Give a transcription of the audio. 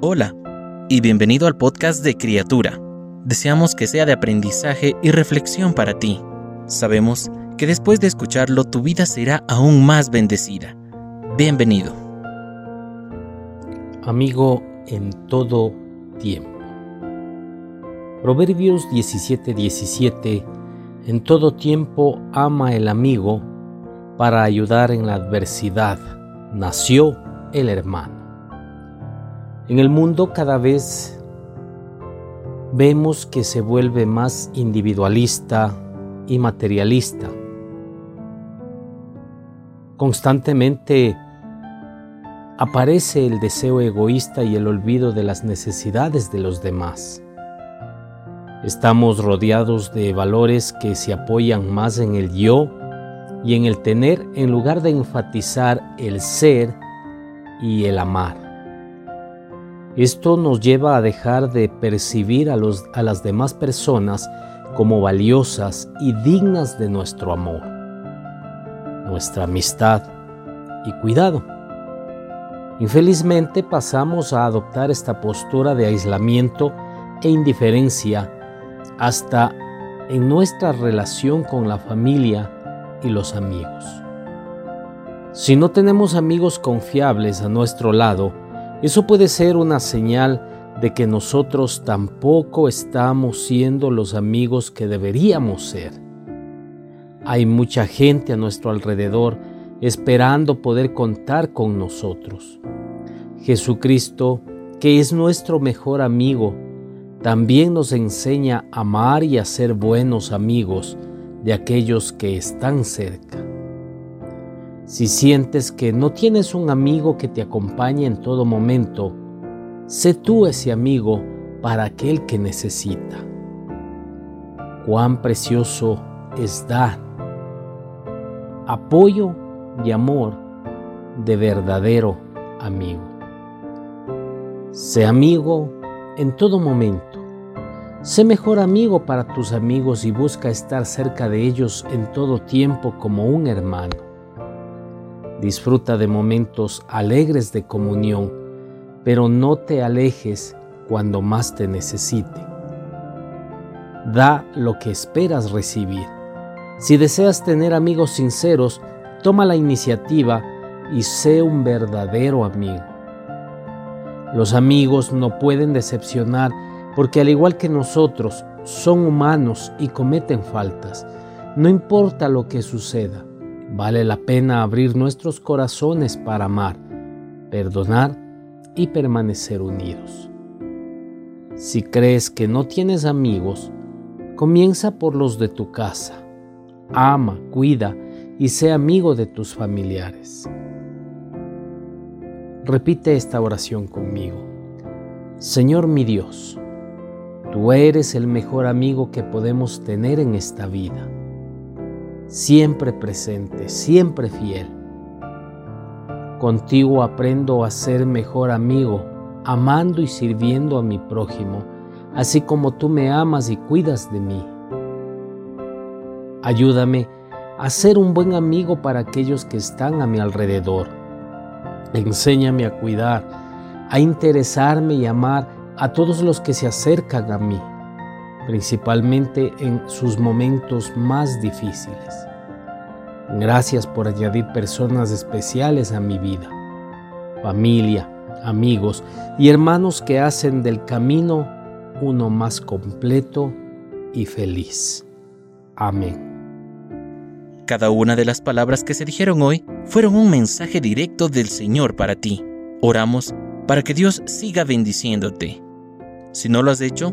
Hola y bienvenido al podcast de Criatura. Deseamos que sea de aprendizaje y reflexión para ti. Sabemos que después de escucharlo tu vida será aún más bendecida. Bienvenido. Amigo en todo tiempo. Proverbios 17:17 17, En todo tiempo ama el amigo para ayudar en la adversidad. Nació el hermano. En el mundo cada vez vemos que se vuelve más individualista y materialista. Constantemente aparece el deseo egoísta y el olvido de las necesidades de los demás. Estamos rodeados de valores que se apoyan más en el yo y en el tener en lugar de enfatizar el ser y el amar. Esto nos lleva a dejar de percibir a, los, a las demás personas como valiosas y dignas de nuestro amor, nuestra amistad y cuidado. Infelizmente pasamos a adoptar esta postura de aislamiento e indiferencia hasta en nuestra relación con la familia y los amigos. Si no tenemos amigos confiables a nuestro lado, eso puede ser una señal de que nosotros tampoco estamos siendo los amigos que deberíamos ser. Hay mucha gente a nuestro alrededor esperando poder contar con nosotros. Jesucristo, que es nuestro mejor amigo, también nos enseña a amar y a ser buenos amigos de aquellos que están cerca. Si sientes que no tienes un amigo que te acompañe en todo momento, sé tú ese amigo para aquel que necesita. Cuán precioso es dar apoyo y amor de verdadero amigo. Sé amigo en todo momento. Sé mejor amigo para tus amigos y busca estar cerca de ellos en todo tiempo como un hermano. Disfruta de momentos alegres de comunión, pero no te alejes cuando más te necesite. Da lo que esperas recibir. Si deseas tener amigos sinceros, toma la iniciativa y sé un verdadero amigo. Los amigos no pueden decepcionar porque al igual que nosotros, son humanos y cometen faltas. No importa lo que suceda, Vale la pena abrir nuestros corazones para amar, perdonar y permanecer unidos. Si crees que no tienes amigos, comienza por los de tu casa. Ama, cuida y sé amigo de tus familiares. Repite esta oración conmigo. Señor mi Dios, tú eres el mejor amigo que podemos tener en esta vida siempre presente, siempre fiel. Contigo aprendo a ser mejor amigo, amando y sirviendo a mi prójimo, así como tú me amas y cuidas de mí. Ayúdame a ser un buen amigo para aquellos que están a mi alrededor. Enséñame a cuidar, a interesarme y amar a todos los que se acercan a mí principalmente en sus momentos más difíciles. Gracias por añadir personas especiales a mi vida, familia, amigos y hermanos que hacen del camino uno más completo y feliz. Amén. Cada una de las palabras que se dijeron hoy fueron un mensaje directo del Señor para ti. Oramos para que Dios siga bendiciéndote. Si no lo has hecho,